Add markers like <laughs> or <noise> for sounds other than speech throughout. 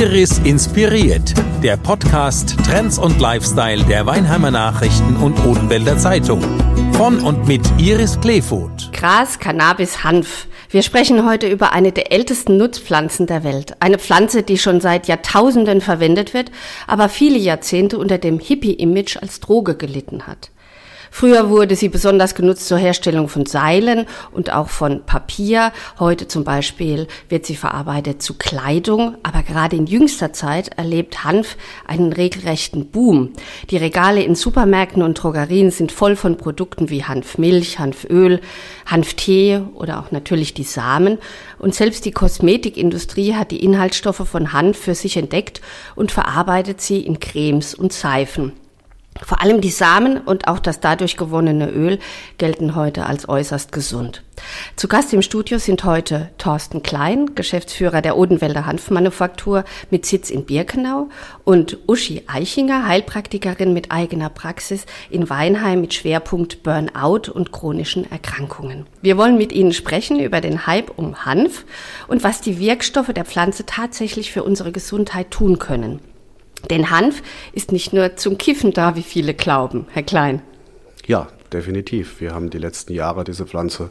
Iris inspiriert. Der Podcast Trends und Lifestyle der Weinheimer Nachrichten und Odenwälder Zeitung. Von und mit Iris Kleefoth. Gras, Cannabis, Hanf. Wir sprechen heute über eine der ältesten Nutzpflanzen der Welt. Eine Pflanze, die schon seit Jahrtausenden verwendet wird, aber viele Jahrzehnte unter dem Hippie-Image als Droge gelitten hat. Früher wurde sie besonders genutzt zur Herstellung von Seilen und auch von Papier. Heute zum Beispiel wird sie verarbeitet zu Kleidung. Aber gerade in jüngster Zeit erlebt Hanf einen regelrechten Boom. Die Regale in Supermärkten und Drogerien sind voll von Produkten wie Hanfmilch, Hanföl, Hanftee oder auch natürlich die Samen. Und selbst die Kosmetikindustrie hat die Inhaltsstoffe von Hanf für sich entdeckt und verarbeitet sie in Cremes und Seifen. Vor allem die Samen und auch das dadurch gewonnene Öl gelten heute als äußerst gesund. Zu Gast im Studio sind heute Thorsten Klein, Geschäftsführer der Odenwälder Hanfmanufaktur mit Sitz in Birkenau und Uschi Eichinger, Heilpraktikerin mit eigener Praxis in Weinheim mit Schwerpunkt Burnout und chronischen Erkrankungen. Wir wollen mit Ihnen sprechen über den Hype um Hanf und was die Wirkstoffe der Pflanze tatsächlich für unsere Gesundheit tun können. Denn Hanf ist nicht nur zum Kiffen da, wie viele glauben, Herr Klein. Ja, definitiv. Wir haben die letzten Jahre diese Pflanze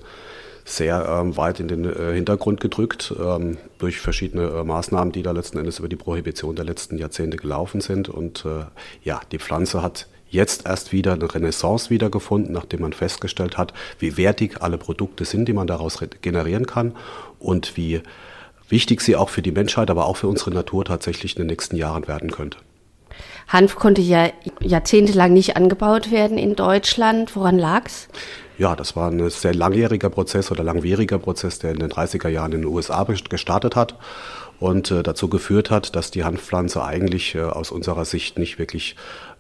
sehr ähm, weit in den äh, Hintergrund gedrückt ähm, durch verschiedene äh, Maßnahmen, die da letzten Endes über die Prohibition der letzten Jahrzehnte gelaufen sind. Und äh, ja, die Pflanze hat jetzt erst wieder eine Renaissance wiedergefunden, nachdem man festgestellt hat, wie wertig alle Produkte sind, die man daraus generieren kann und wie wichtig sie auch für die Menschheit, aber auch für unsere Natur tatsächlich in den nächsten Jahren werden könnte. Hanf konnte ja jahrzehntelang nicht angebaut werden in Deutschland. Woran lag's? Ja, das war ein sehr langjähriger Prozess oder langwieriger Prozess, der in den 30er Jahren in den USA gestartet hat und äh, dazu geführt hat, dass die Hanfpflanze eigentlich äh, aus unserer Sicht nicht wirklich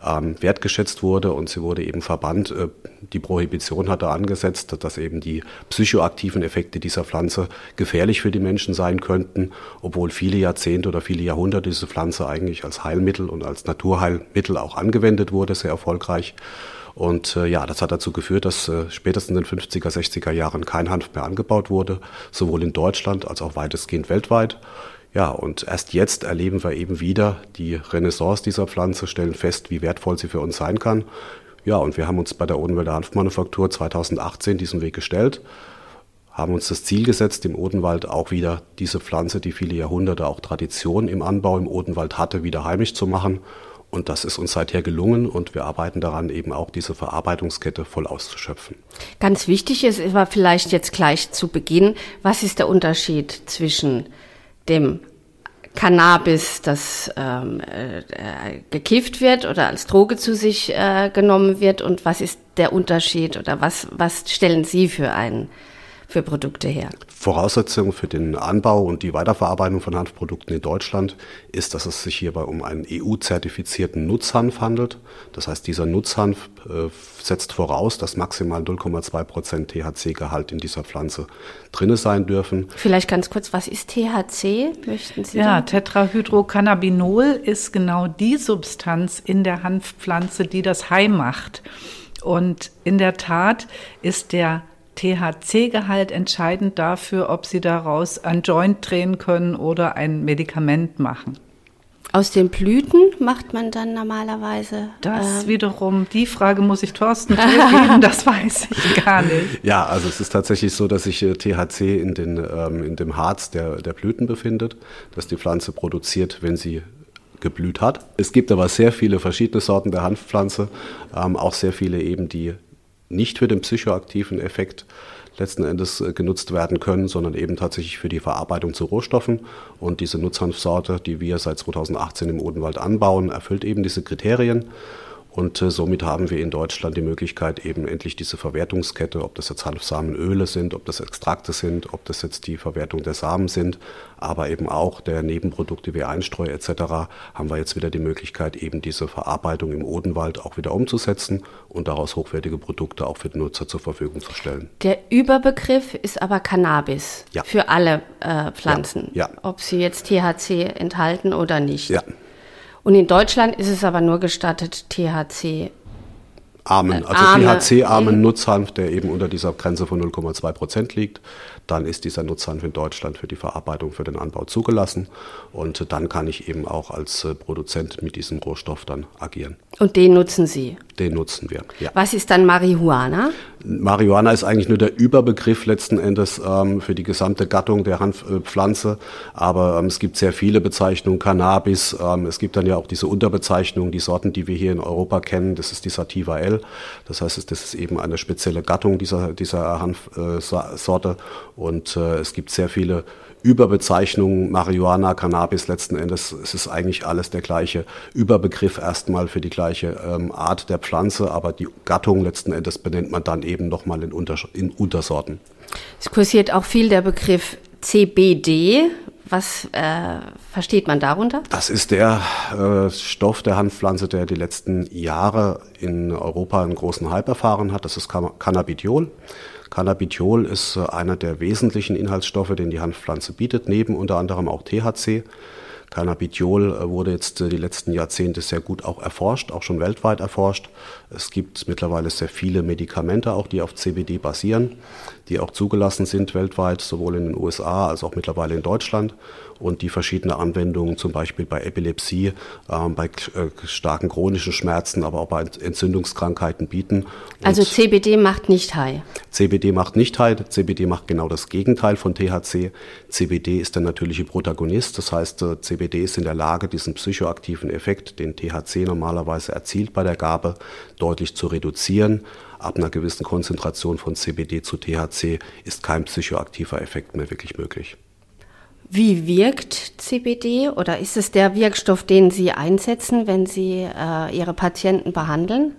ähm, wertgeschätzt wurde und sie wurde eben verbannt. Äh, die Prohibition hatte angesetzt, dass eben die psychoaktiven Effekte dieser Pflanze gefährlich für die Menschen sein könnten, obwohl viele Jahrzehnte oder viele Jahrhunderte diese Pflanze eigentlich als Heilmittel und als Naturheilmittel auch angewendet wurde, sehr erfolgreich. Und äh, ja, das hat dazu geführt, dass äh, spätestens in den 50er, 60er Jahren kein Hanf mehr angebaut wurde, sowohl in Deutschland als auch weitestgehend weltweit. Ja, und erst jetzt erleben wir eben wieder die Renaissance dieser Pflanze, stellen fest, wie wertvoll sie für uns sein kann. Ja, und wir haben uns bei der Odenwälder Hanfmanufaktur 2018 diesen Weg gestellt, haben uns das Ziel gesetzt, im Odenwald auch wieder diese Pflanze, die viele Jahrhunderte auch Tradition im Anbau im Odenwald hatte, wieder heimisch zu machen. Und das ist uns seither gelungen und wir arbeiten daran, eben auch diese Verarbeitungskette voll auszuschöpfen. Ganz wichtig ist aber vielleicht jetzt gleich zu Beginn, was ist der Unterschied zwischen dem Cannabis, das ähm, äh, gekifft wird oder als Droge zu sich äh, genommen wird? Und was ist der Unterschied oder was, was stellen Sie für einen für Produkte her? Voraussetzung für den Anbau und die Weiterverarbeitung von Hanfprodukten in Deutschland ist, dass es sich hierbei um einen EU-zertifizierten Nutzhanf handelt. Das heißt, dieser Nutzhanf äh, setzt voraus, dass maximal 0,2 Prozent THC-Gehalt in dieser Pflanze drinne sein dürfen. Vielleicht ganz kurz, was ist THC? Möchten Sie? Ja, Tetrahydrocannabinol ist genau die Substanz in der Hanfpflanze, die das Hai macht. Und in der Tat ist der THC-Gehalt entscheidend dafür, ob Sie daraus ein Joint drehen können oder ein Medikament machen. Aus den Blüten macht man dann normalerweise. Das ähm, wiederum, die Frage muss ich Thorsten zurückgeben, <laughs> das weiß ich gar nicht. Ja, also es ist tatsächlich so, dass sich äh, THC in, den, ähm, in dem Harz der, der Blüten befindet, dass die Pflanze produziert, wenn sie geblüht hat. Es gibt aber sehr viele verschiedene Sorten der Hanfpflanze, ähm, auch sehr viele eben, die nicht für den psychoaktiven Effekt letzten Endes äh, genutzt werden können, sondern eben tatsächlich für die Verarbeitung zu Rohstoffen. Und diese Nutzhanfsorte, die wir seit 2018 im Odenwald anbauen, erfüllt eben diese Kriterien. Und äh, somit haben wir in Deutschland die Möglichkeit, eben endlich diese Verwertungskette, ob das jetzt Hanfsamenöle sind, ob das Extrakte sind, ob das jetzt die Verwertung der Samen sind, aber eben auch der Nebenprodukte wie Einstreu etc., haben wir jetzt wieder die Möglichkeit, eben diese Verarbeitung im Odenwald auch wieder umzusetzen und daraus hochwertige Produkte auch für den Nutzer zur Verfügung zu stellen. Der Überbegriff ist aber Cannabis ja. für alle äh, Pflanzen, ja. Ja. ob sie jetzt THC enthalten oder nicht. Ja. Und in Deutschland ist es aber nur gestattet, THC armen, also THC-armen Nutzhanf, der eben unter dieser Grenze von 0,2 Prozent liegt. Dann ist dieser Nutzhanf in Deutschland für die Verarbeitung, für den Anbau zugelassen. Und dann kann ich eben auch als äh, Produzent mit diesem Rohstoff dann agieren. Und den nutzen Sie? Den nutzen wir, ja. Was ist dann Marihuana? Marihuana ist eigentlich nur der Überbegriff letzten Endes ähm, für die gesamte Gattung der Hanfpflanze. Aber ähm, es gibt sehr viele Bezeichnungen, Cannabis. Ähm, es gibt dann ja auch diese Unterbezeichnungen, die Sorten, die wir hier in Europa kennen. Das ist die Sativa L. Das heißt, das ist eben eine spezielle Gattung dieser, dieser Hanfsorte. Und äh, es gibt sehr viele Überbezeichnungen, Marihuana, Cannabis, letzten Endes es ist eigentlich alles der gleiche Überbegriff erstmal für die gleiche ähm, Art der Pflanze, aber die Gattung letzten Endes benennt man dann eben nochmal in, Unter in Untersorten. Es kursiert auch viel der Begriff CBD. Was äh, versteht man darunter? Das ist der äh, Stoff der Hanfpflanze, der die letzten Jahre in Europa einen großen Hype erfahren hat. Das ist Cannabidiol. Cannabidiol ist äh, einer der wesentlichen Inhaltsstoffe, den die Hanfpflanze bietet, neben unter anderem auch THC. Cannabidiol äh, wurde jetzt äh, die letzten Jahrzehnte sehr gut auch erforscht, auch schon weltweit erforscht. Es gibt mittlerweile sehr viele Medikamente, auch die auf CBD basieren, die auch zugelassen sind weltweit, sowohl in den USA als auch mittlerweile in Deutschland und die verschiedene Anwendungen zum Beispiel bei Epilepsie, äh, bei äh, starken chronischen Schmerzen, aber auch bei Entzündungskrankheiten bieten. Und also CBD macht nicht high? CBD macht nicht high, CBD macht genau das Gegenteil von THC. CBD ist der natürliche Protagonist, das heißt äh, CBD ist in der Lage, diesen psychoaktiven Effekt, den THC normalerweise erzielt bei der Gabe, deutlich zu reduzieren. Ab einer gewissen Konzentration von CBD zu THC ist kein psychoaktiver Effekt mehr wirklich möglich. Wie wirkt CBD oder ist es der Wirkstoff, den Sie einsetzen, wenn Sie äh, Ihre Patienten behandeln?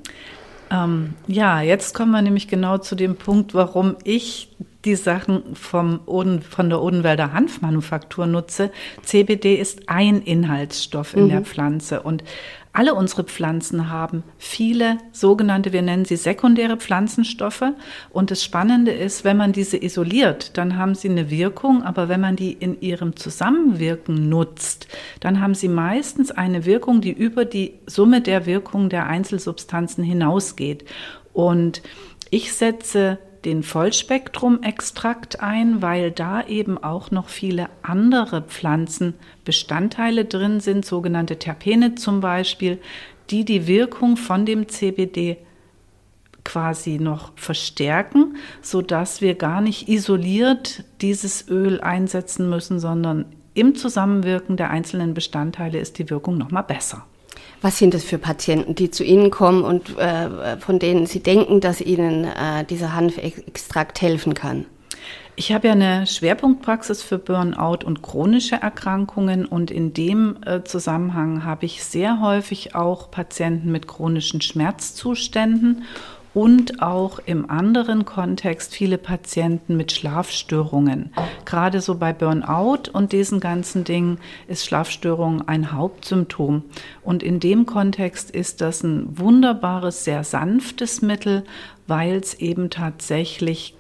Ähm, ja, jetzt kommen wir nämlich genau zu dem Punkt, warum ich die Sachen vom Oden, von der Odenwälder Hanfmanufaktur nutze. CBD ist ein Inhaltsstoff in mhm. der Pflanze und alle unsere Pflanzen haben viele sogenannte, wir nennen sie sekundäre Pflanzenstoffe. Und das Spannende ist, wenn man diese isoliert, dann haben sie eine Wirkung, aber wenn man die in ihrem Zusammenwirken nutzt, dann haben sie meistens eine Wirkung, die über die Summe der Wirkung der Einzelsubstanzen hinausgeht. Und ich setze den Vollspektrum-Extrakt ein, weil da eben auch noch viele andere Pflanzenbestandteile drin sind, sogenannte Terpene zum Beispiel, die die Wirkung von dem CBD quasi noch verstärken, so dass wir gar nicht isoliert dieses Öl einsetzen müssen, sondern im Zusammenwirken der einzelnen Bestandteile ist die Wirkung noch mal besser. Was sind das für Patienten, die zu Ihnen kommen und äh, von denen Sie denken, dass Ihnen äh, dieser Hanfextrakt helfen kann? Ich habe ja eine Schwerpunktpraxis für Burnout und chronische Erkrankungen und in dem äh, Zusammenhang habe ich sehr häufig auch Patienten mit chronischen Schmerzzuständen und auch im anderen Kontext viele Patienten mit Schlafstörungen. Gerade so bei Burnout und diesen ganzen Dingen ist Schlafstörung ein Hauptsymptom. Und in dem Kontext ist das ein wunderbares, sehr sanftes Mittel, weil es eben tatsächlich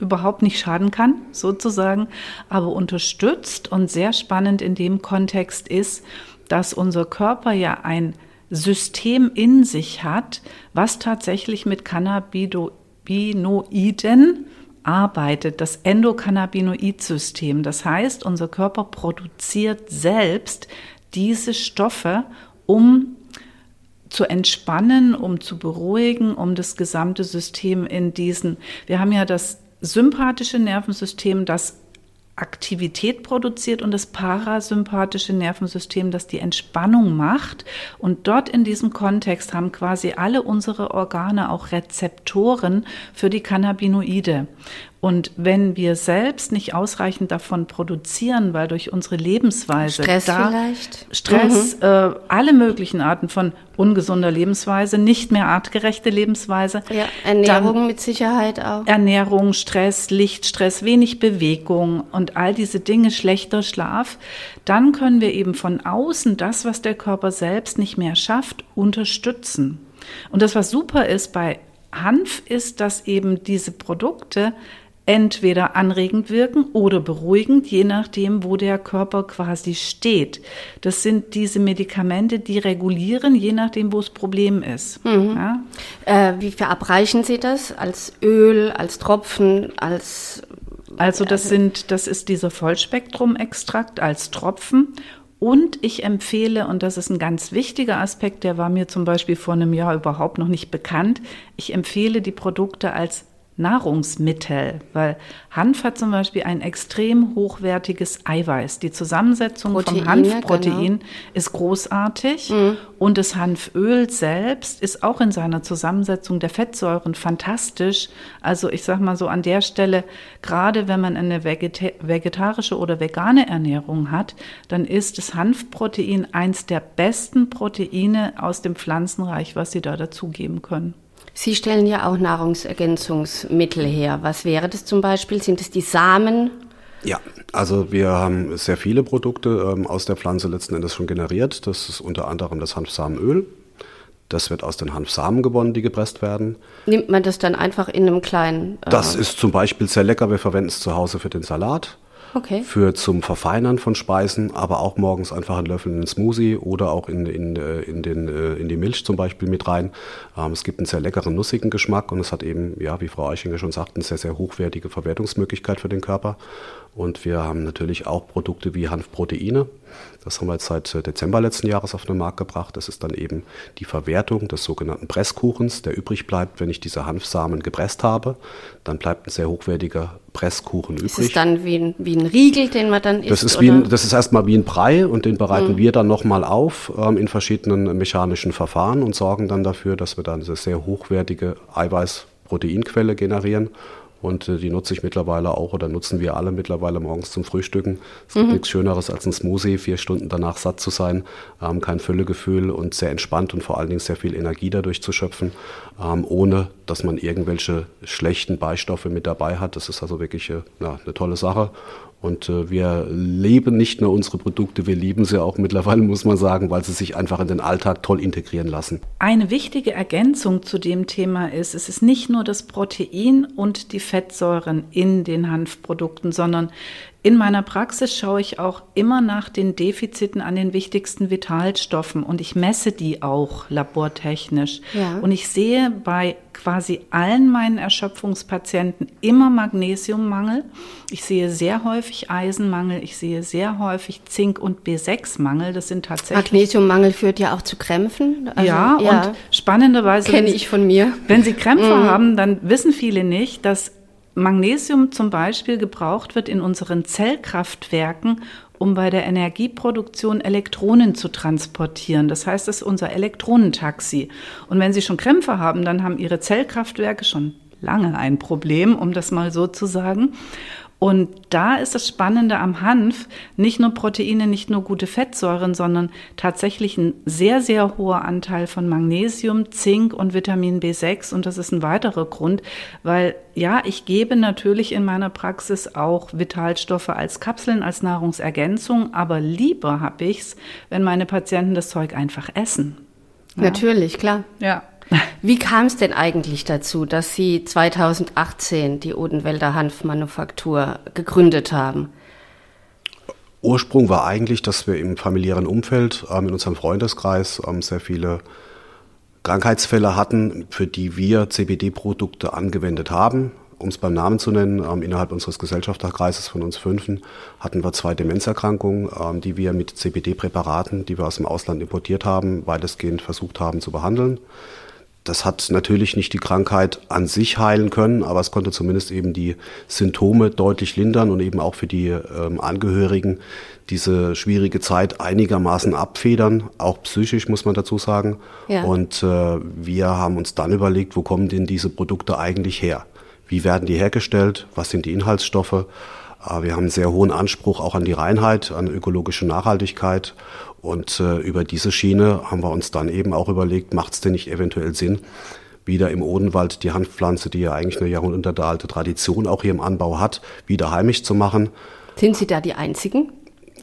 überhaupt nicht schaden kann, sozusagen, aber unterstützt und sehr spannend in dem Kontext ist, dass unser Körper ja ein System in sich hat, was tatsächlich mit Cannabinoiden arbeitet, das Endokannabinoid-System. Das heißt, unser Körper produziert selbst diese Stoffe, um zu entspannen, um zu beruhigen, um das gesamte System in diesen, wir haben ja das sympathische Nervensystem, das Aktivität produziert und das parasympathische Nervensystem, das die Entspannung macht. Und dort in diesem Kontext haben quasi alle unsere Organe auch Rezeptoren für die Cannabinoide. Und wenn wir selbst nicht ausreichend davon produzieren, weil durch unsere Lebensweise Stress vielleicht? Stress, mhm. äh, alle möglichen Arten von ungesunder Lebensweise, nicht mehr artgerechte Lebensweise. Ja, Ernährung mit Sicherheit auch. Ernährung, Stress, Lichtstress, wenig Bewegung und all diese Dinge, schlechter Schlaf, dann können wir eben von außen das, was der Körper selbst nicht mehr schafft, unterstützen. Und das, was super ist bei Hanf, ist, dass eben diese Produkte entweder anregend wirken oder beruhigend, je nachdem, wo der Körper quasi steht. Das sind diese Medikamente, die regulieren, je nachdem, wo das Problem ist. Mhm. Ja? Äh, wie verabreichen Sie das? Als Öl, als Tropfen, als also das sind, das ist dieser Vollspektrum-Extrakt als Tropfen und ich empfehle, und das ist ein ganz wichtiger Aspekt, der war mir zum Beispiel vor einem Jahr überhaupt noch nicht bekannt, ich empfehle die Produkte als Nahrungsmittel, weil Hanf hat zum Beispiel ein extrem hochwertiges Eiweiß. Die Zusammensetzung Proteine, vom Hanfprotein genau. ist großartig mhm. und das Hanföl selbst ist auch in seiner Zusammensetzung der Fettsäuren fantastisch. Also ich sage mal so an der Stelle, gerade wenn man eine vegetarische oder vegane Ernährung hat, dann ist das Hanfprotein eins der besten Proteine aus dem Pflanzenreich, was Sie da dazugeben können. Sie stellen ja auch Nahrungsergänzungsmittel her. Was wäre das zum Beispiel? Sind es die Samen? Ja, also wir haben sehr viele Produkte ähm, aus der Pflanze letzten Endes schon generiert. Das ist unter anderem das Hanfsamenöl. Das wird aus den Hanfsamen gewonnen, die gepresst werden. Nimmt man das dann einfach in einem kleinen. Äh das ist zum Beispiel sehr lecker. Wir verwenden es zu Hause für den Salat. Okay. Für zum Verfeinern von Speisen, aber auch morgens einfach einen Löffel in den Smoothie oder auch in, in, äh, in, den, äh, in die Milch zum Beispiel mit rein. Ähm, es gibt einen sehr leckeren, nussigen Geschmack und es hat eben, ja, wie Frau Eichinger schon sagt, eine sehr, sehr hochwertige Verwertungsmöglichkeit für den Körper. Und wir haben natürlich auch Produkte wie Hanfproteine. Das haben wir jetzt seit äh, Dezember letzten Jahres auf den Markt gebracht. Das ist dann eben die Verwertung des sogenannten Presskuchens, der übrig bleibt, wenn ich diese Hanfsamen gepresst habe. Dann bleibt ein sehr hochwertiger Presskuchen übrig. Ist es dann wie ein, wie ein Riegel, den man dann isst? Das ist, wie ein, das ist erstmal wie ein Brei und den bereiten mhm. wir dann nochmal auf ähm, in verschiedenen mechanischen Verfahren und sorgen dann dafür, dass wir dann eine sehr hochwertige Eiweiß-Proteinquelle generieren und äh, die nutze ich mittlerweile auch oder nutzen wir alle mittlerweile morgens zum Frühstücken. Es gibt mhm. nichts Schöneres als ein Smoothie, vier Stunden danach satt zu sein, ähm, kein Füllegefühl und sehr entspannt und vor allen Dingen sehr viel Energie dadurch zu schöpfen, ähm, ohne dass man irgendwelche schlechten Beistoffe mit dabei hat. Das ist also wirklich äh, ja, eine tolle Sache. Und äh, wir leben nicht nur unsere Produkte, wir lieben sie auch mittlerweile, <laughs> muss man sagen, weil sie sich einfach in den Alltag toll integrieren lassen. Eine wichtige Ergänzung zu dem Thema ist, es ist nicht nur das Protein und die Fettsäuren in den Hanfprodukten, sondern in meiner Praxis schaue ich auch immer nach den Defiziten an den wichtigsten Vitalstoffen und ich messe die auch labortechnisch. Ja. Und ich sehe bei quasi allen meinen Erschöpfungspatienten immer Magnesiummangel. Ich sehe sehr häufig Eisenmangel, ich sehe sehr häufig Zink- und B6-Mangel. Das sind tatsächlich. Magnesiummangel führt ja auch zu Krämpfen. Also, ja, ja, und spannenderweise. Kenne ich von mir. Wenn Sie Krämpfe mhm. haben, dann wissen viele nicht, dass Magnesium zum Beispiel gebraucht wird in unseren Zellkraftwerken, um bei der Energieproduktion Elektronen zu transportieren. Das heißt, es ist unser Elektronentaxi. Und wenn Sie schon Krämpfe haben, dann haben Ihre Zellkraftwerke schon lange ein Problem, um das mal so zu sagen. Und da ist das Spannende am Hanf, nicht nur Proteine, nicht nur gute Fettsäuren, sondern tatsächlich ein sehr, sehr hoher Anteil von Magnesium, Zink und Vitamin B6. Und das ist ein weiterer Grund, weil ja, ich gebe natürlich in meiner Praxis auch Vitalstoffe als Kapseln, als Nahrungsergänzung, aber lieber habe ich es, wenn meine Patienten das Zeug einfach essen. Ja. Natürlich, klar. Ja. Wie kam es denn eigentlich dazu, dass Sie 2018 die Odenwälder Hanfmanufaktur gegründet haben? Ursprung war eigentlich, dass wir im familiären Umfeld, ähm, in unserem Freundeskreis, ähm, sehr viele Krankheitsfälle hatten, für die wir CBD-Produkte angewendet haben. Um es beim Namen zu nennen, ähm, innerhalb unseres Gesellschafterkreises von uns Fünfen hatten wir zwei Demenzerkrankungen, ähm, die wir mit CBD-Präparaten, die wir aus dem Ausland importiert haben, weitestgehend versucht haben zu behandeln. Das hat natürlich nicht die Krankheit an sich heilen können, aber es konnte zumindest eben die Symptome deutlich lindern und eben auch für die ähm, Angehörigen diese schwierige Zeit einigermaßen abfedern, auch psychisch muss man dazu sagen. Ja. Und äh, wir haben uns dann überlegt, wo kommen denn diese Produkte eigentlich her? Wie werden die hergestellt? Was sind die Inhaltsstoffe? Äh, wir haben einen sehr hohen Anspruch auch an die Reinheit, an ökologische Nachhaltigkeit und äh, über diese Schiene haben wir uns dann eben auch überlegt, macht es denn nicht eventuell Sinn, wieder im Odenwald die Hanfpflanze, die ja eigentlich eine jahrhundertealte Tradition auch hier im Anbau hat, wieder heimisch zu machen. Sind Sie da die Einzigen?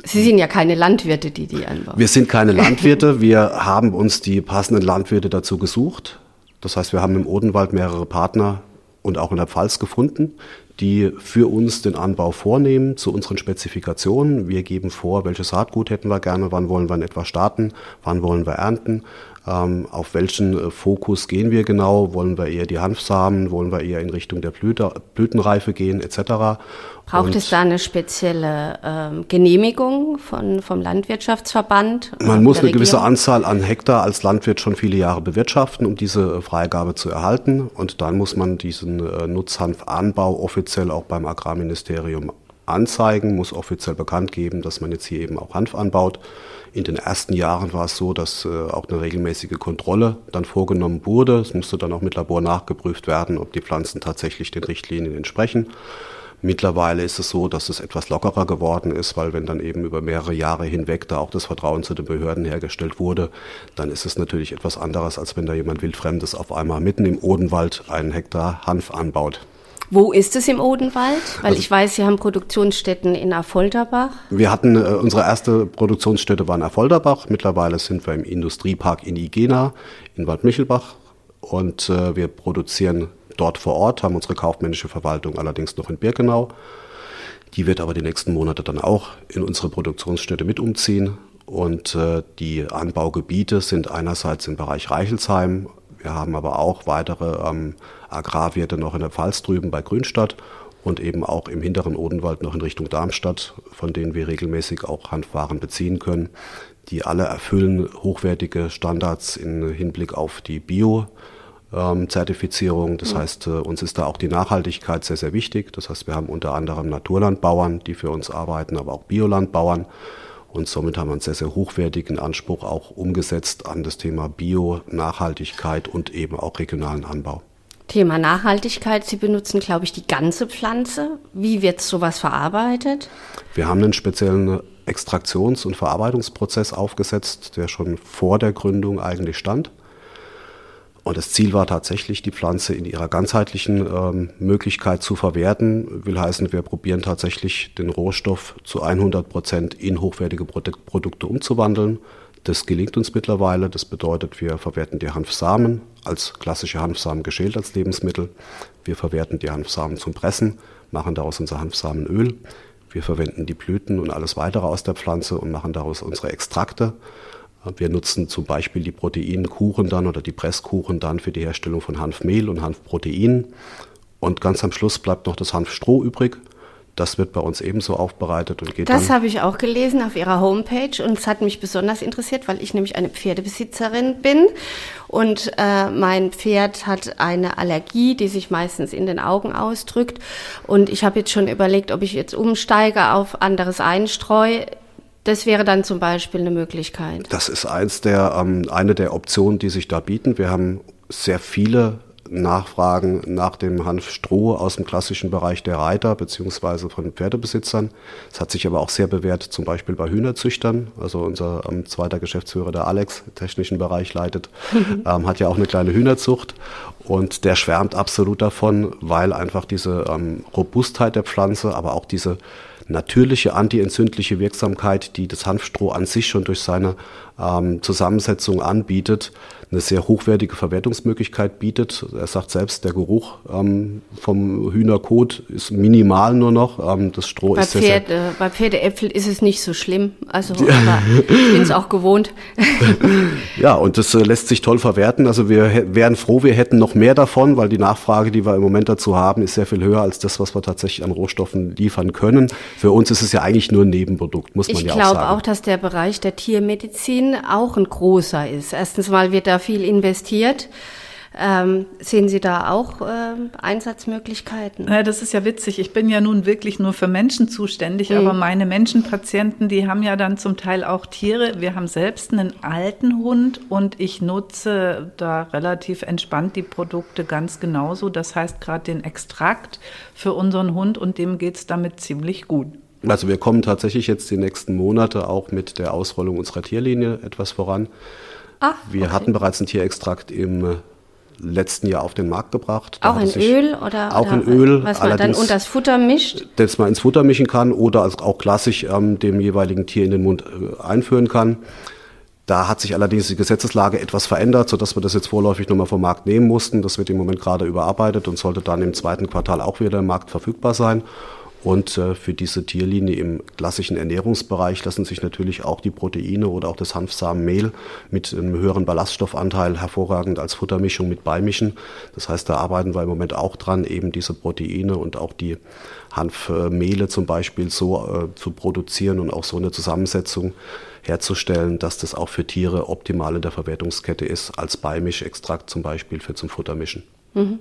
Sie sind ja keine Landwirte, die die anbauen. Wir sind keine <laughs> Landwirte. Wir haben uns die passenden Landwirte dazu gesucht. Das heißt, wir haben im Odenwald mehrere Partner und auch in der Pfalz gefunden, die für uns den Anbau vornehmen zu unseren Spezifikationen. Wir geben vor, welches Saatgut hätten wir gerne, wann wollen wir in etwa starten, wann wollen wir ernten, ähm, auf welchen äh, Fokus gehen wir genau, wollen wir eher die Hanfsamen, wollen wir eher in Richtung der Blüte, Blütenreife gehen etc. Braucht Und es da eine spezielle ähm, Genehmigung von, vom Landwirtschaftsverband? Man muss eine Regierung? gewisse Anzahl an Hektar als Landwirt schon viele Jahre bewirtschaften, um diese äh, Freigabe zu erhalten. Und dann muss man diesen äh, Nutzhanfanbau offiziell auch beim Agrarministerium anzeigen, muss offiziell bekannt geben, dass man jetzt hier eben auch Hanf anbaut. In den ersten Jahren war es so, dass äh, auch eine regelmäßige Kontrolle dann vorgenommen wurde. Es musste dann auch mit Labor nachgeprüft werden, ob die Pflanzen tatsächlich den Richtlinien entsprechen. Mittlerweile ist es so, dass es etwas lockerer geworden ist, weil wenn dann eben über mehrere Jahre hinweg da auch das Vertrauen zu den Behörden hergestellt wurde, dann ist es natürlich etwas anderes, als wenn da jemand Wildfremdes auf einmal mitten im Odenwald einen Hektar Hanf anbaut. Wo ist es im Odenwald? Weil also, ich weiß, Sie haben Produktionsstätten in Affolterbach. Wir hatten, äh, unsere erste Produktionsstätte war in Affolterbach. Mittlerweile sind wir im Industriepark in Igena in Waldmichelbach und äh, wir produzieren dort vor Ort, haben unsere kaufmännische Verwaltung allerdings noch in Birkenau. Die wird aber die nächsten Monate dann auch in unsere Produktionsstätte mit umziehen. Und äh, die Anbaugebiete sind einerseits im Bereich Reichelsheim, wir haben aber auch weitere ähm, Agrarwirte noch in der Pfalz drüben bei Grünstadt und eben auch im hinteren Odenwald noch in Richtung Darmstadt, von denen wir regelmäßig auch Handwaren beziehen können, die alle erfüllen hochwertige Standards im Hinblick auf die Bio- ähm, Zertifizierung. Das ja. heißt, äh, uns ist da auch die Nachhaltigkeit sehr, sehr wichtig. Das heißt, wir haben unter anderem Naturlandbauern, die für uns arbeiten, aber auch Biolandbauern. Und somit haben wir einen sehr, sehr hochwertigen Anspruch auch umgesetzt an das Thema Bio, Nachhaltigkeit und eben auch regionalen Anbau. Thema Nachhaltigkeit. Sie benutzen, glaube ich, die ganze Pflanze. Wie wird sowas verarbeitet? Wir haben einen speziellen Extraktions- und Verarbeitungsprozess aufgesetzt, der schon vor der Gründung eigentlich stand. Und das Ziel war tatsächlich, die Pflanze in ihrer ganzheitlichen ähm, Möglichkeit zu verwerten. Will heißen, wir probieren tatsächlich den Rohstoff zu 100 Prozent in hochwertige Produk Produkte umzuwandeln. Das gelingt uns mittlerweile. Das bedeutet, wir verwerten die Hanfsamen als klassische Hanfsamen geschält als Lebensmittel. Wir verwerten die Hanfsamen zum Pressen, machen daraus unser Hanfsamenöl. Wir verwenden die Blüten und alles weitere aus der Pflanze und machen daraus unsere Extrakte. Wir nutzen zum Beispiel die Proteinkuchen dann oder die Presskuchen dann für die Herstellung von Hanfmehl und Hanfprotein. Und ganz am Schluss bleibt noch das Hanfstroh übrig. Das wird bei uns ebenso aufbereitet und geht Das habe ich auch gelesen auf Ihrer Homepage und es hat mich besonders interessiert, weil ich nämlich eine Pferdebesitzerin bin und äh, mein Pferd hat eine Allergie, die sich meistens in den Augen ausdrückt und ich habe jetzt schon überlegt, ob ich jetzt umsteige auf anderes Einstreu. Das wäre dann zum Beispiel eine Möglichkeit. Das ist eins der, ähm, eine der Optionen, die sich da bieten. Wir haben sehr viele Nachfragen nach dem Hanfstroh aus dem klassischen Bereich der Reiter beziehungsweise von Pferdebesitzern. Es hat sich aber auch sehr bewährt, zum Beispiel bei Hühnerzüchtern. Also unser ähm, zweiter Geschäftsführer, der Alex, technischen Bereich leitet, <laughs> ähm, hat ja auch eine kleine Hühnerzucht und der schwärmt absolut davon, weil einfach diese ähm, Robustheit der Pflanze, aber auch diese natürliche antientzündliche Wirksamkeit, die das Hanfstroh an sich schon durch seine ähm, Zusammensetzung anbietet, eine sehr hochwertige Verwertungsmöglichkeit bietet. Er sagt selbst, der Geruch ähm, vom Hühnerkot ist minimal nur noch. Ähm, das Stroh bei ist sehr, Pferde, sehr Bei Pferdeäpfel ist es nicht so schlimm. Also, aber ich bin es auch gewohnt. <laughs> ja, und das äh, lässt sich toll verwerten. Also wir wären froh, wir hätten noch mehr davon, weil die Nachfrage, die wir im Moment dazu haben, ist sehr viel höher als das, was wir tatsächlich an Rohstoffen liefern können. Für uns ist es ja eigentlich nur ein Nebenprodukt, muss man ich ja auch sagen. Ich glaube auch, dass der Bereich der Tiermedizin auch ein großer ist. Erstens mal wird da viel investiert. Ähm, sehen Sie da auch äh, Einsatzmöglichkeiten? Ja, das ist ja witzig. Ich bin ja nun wirklich nur für Menschen zuständig, mhm. aber meine Menschenpatienten, die haben ja dann zum Teil auch Tiere. Wir haben selbst einen alten Hund und ich nutze da relativ entspannt die Produkte ganz genauso. Das heißt gerade den Extrakt für unseren Hund und dem geht es damit ziemlich gut. Also wir kommen tatsächlich jetzt die nächsten Monate auch mit der Ausrollung unserer Tierlinie etwas voran. Ah, wir okay. hatten bereits einen Tierextrakt im letzten Jahr auf den Markt gebracht. Da auch in Öl oder auch oder in Öl, was man dann und das Futter mischt, dass man ins Futter mischen kann oder auch klassisch ähm, dem jeweiligen Tier in den Mund äh, einführen kann. Da hat sich allerdings die Gesetzeslage etwas verändert, sodass wir das jetzt vorläufig nochmal vom Markt nehmen mussten. Das wird im Moment gerade überarbeitet und sollte dann im zweiten Quartal auch wieder im Markt verfügbar sein. Und äh, für diese Tierlinie im klassischen Ernährungsbereich lassen sich natürlich auch die Proteine oder auch das Hanfsamenmehl mit einem höheren Ballaststoffanteil hervorragend als Futtermischung mit beimischen. Das heißt, da arbeiten wir im Moment auch dran, eben diese Proteine und auch die Hanfmehle zum Beispiel so äh, zu produzieren und auch so eine Zusammensetzung herzustellen, dass das auch für Tiere optimal in der Verwertungskette ist, als Beimischextrakt zum Beispiel für zum Futtermischen. Mhm.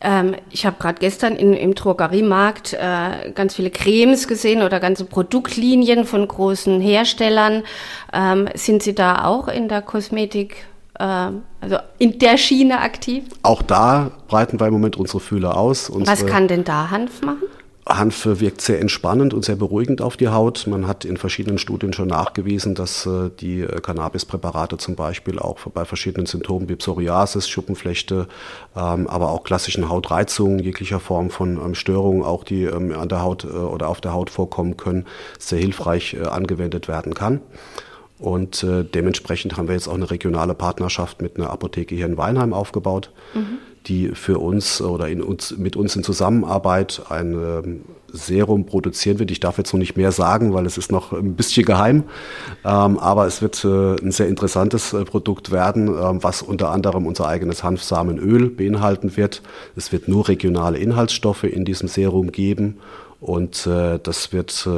Ähm, ich habe gerade gestern in, im Drogeriemarkt äh, ganz viele Cremes gesehen oder ganze Produktlinien von großen Herstellern. Ähm, sind Sie da auch in der Kosmetik, äh, also in der Schiene aktiv? Auch da breiten wir im Moment unsere Fühler aus. Unsere Was kann denn da Hanf machen? Hanf wirkt sehr entspannend und sehr beruhigend auf die Haut. Man hat in verschiedenen Studien schon nachgewiesen, dass äh, die äh, Cannabispräparate zum Beispiel auch bei verschiedenen Symptomen wie Psoriasis, Schuppenflechte, ähm, aber auch klassischen Hautreizungen jeglicher Form von ähm, Störungen, auch die ähm, an der Haut äh, oder auf der Haut vorkommen können, sehr hilfreich angewendet werden kann. Und dementsprechend haben wir jetzt auch eine regionale Partnerschaft mit einer Apotheke hier in Weinheim aufgebaut. Mhm die für uns oder in uns, mit uns in Zusammenarbeit ein ähm, Serum produzieren wird. Ich darf jetzt noch nicht mehr sagen, weil es ist noch ein bisschen geheim. Ähm, aber es wird äh, ein sehr interessantes äh, Produkt werden, ähm, was unter anderem unser eigenes Hanfsamenöl beinhalten wird. Es wird nur regionale Inhaltsstoffe in diesem Serum geben. Und äh, das wird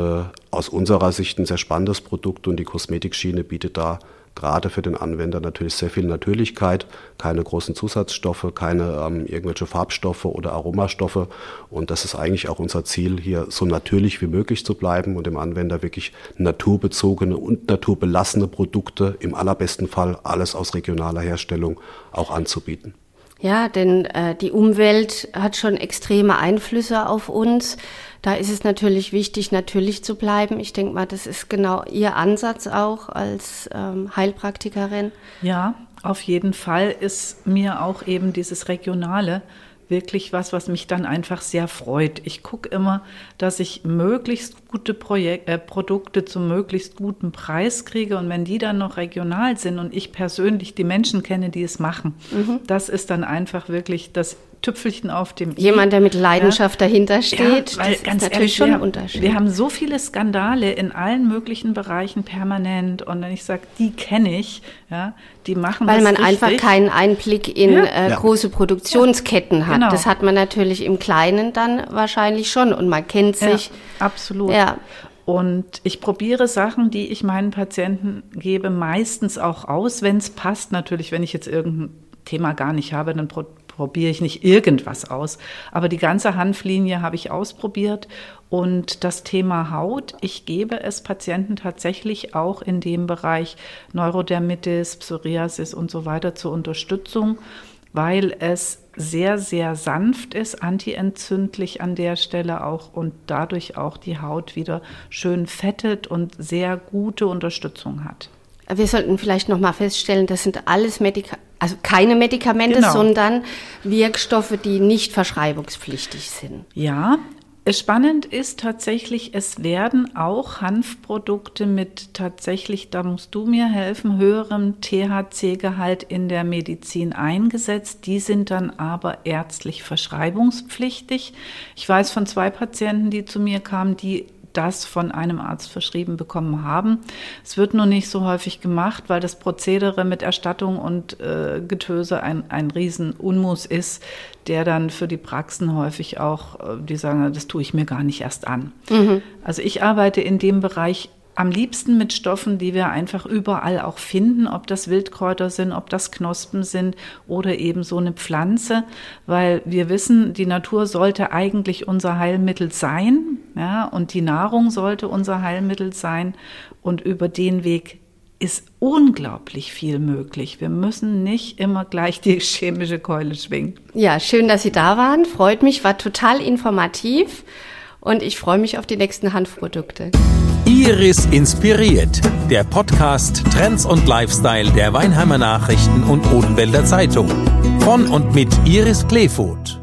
aus unserer Sicht ein sehr spannendes Produkt und die Kosmetikschiene bietet da gerade für den Anwender natürlich sehr viel Natürlichkeit, keine großen Zusatzstoffe, keine ähm, irgendwelche Farbstoffe oder Aromastoffe. Und das ist eigentlich auch unser Ziel, hier so natürlich wie möglich zu bleiben und dem Anwender wirklich naturbezogene und naturbelassene Produkte, im allerbesten Fall alles aus regionaler Herstellung, auch anzubieten. Ja, denn äh, die Umwelt hat schon extreme Einflüsse auf uns. Da ist es natürlich wichtig, natürlich zu bleiben. Ich denke mal, das ist genau Ihr Ansatz auch als ähm, Heilpraktikerin. Ja, auf jeden Fall ist mir auch eben dieses Regionale wirklich was, was mich dann einfach sehr freut. Ich gucke immer, dass ich möglichst gute Projek äh, Produkte zum möglichst guten Preis kriege. Und wenn die dann noch regional sind und ich persönlich die Menschen kenne, die es machen, mhm. das ist dann einfach wirklich das Tüpfelchen auf dem I. Jemand, der mit Leidenschaft ja. dahinter steht, ja, weil, das ganz ist natürlich ehrlich, schon ein Unterschied. Wir haben so viele Skandale in allen möglichen Bereichen permanent und wenn ich sage, die kenne ich, ja, die machen Weil man richtig. einfach keinen Einblick in ja. Äh, große Produktionsketten hat. Genau. Das hat man natürlich im Kleinen dann wahrscheinlich schon und man kennt sich. absolut. Ja. Und ich probiere Sachen, die ich meinen Patienten gebe, meistens auch aus, wenn es passt. Natürlich, wenn ich jetzt irgendein Thema gar nicht habe, dann probiere ich nicht irgendwas aus. Aber die ganze Hanflinie habe ich ausprobiert. Und das Thema Haut, ich gebe es Patienten tatsächlich auch in dem Bereich Neurodermitis, Psoriasis und so weiter zur Unterstützung, weil es sehr, sehr sanft ist, antientzündlich an der Stelle auch und dadurch auch die Haut wieder schön fettet und sehr gute Unterstützung hat. Wir sollten vielleicht noch mal feststellen, das sind alles Medikamente also keine Medikamente, genau. sondern Wirkstoffe, die nicht verschreibungspflichtig sind. Ja, Spannend ist tatsächlich, es werden auch Hanfprodukte mit tatsächlich, da musst du mir helfen, höherem THC-Gehalt in der Medizin eingesetzt. Die sind dann aber ärztlich verschreibungspflichtig. Ich weiß von zwei Patienten, die zu mir kamen, die das von einem Arzt verschrieben bekommen haben. Es wird nur nicht so häufig gemacht, weil das Prozedere mit Erstattung und äh, Getöse ein, ein Riesenunmus ist, der dann für die Praxen häufig auch, äh, die sagen, das tue ich mir gar nicht erst an. Mhm. Also ich arbeite in dem Bereich am liebsten mit Stoffen, die wir einfach überall auch finden, ob das Wildkräuter sind, ob das Knospen sind oder eben so eine Pflanze, weil wir wissen, die Natur sollte eigentlich unser Heilmittel sein, ja, und die Nahrung sollte unser Heilmittel sein und über den Weg ist unglaublich viel möglich. Wir müssen nicht immer gleich die <laughs> chemische Keule schwingen. Ja, schön, dass Sie da waren. Freut mich, war total informativ und ich freue mich auf die nächsten Hanfprodukte. Iris inspiriert, der Podcast Trends und Lifestyle der Weinheimer Nachrichten und Odenwälder Zeitung. Von und mit Iris Kleefoth.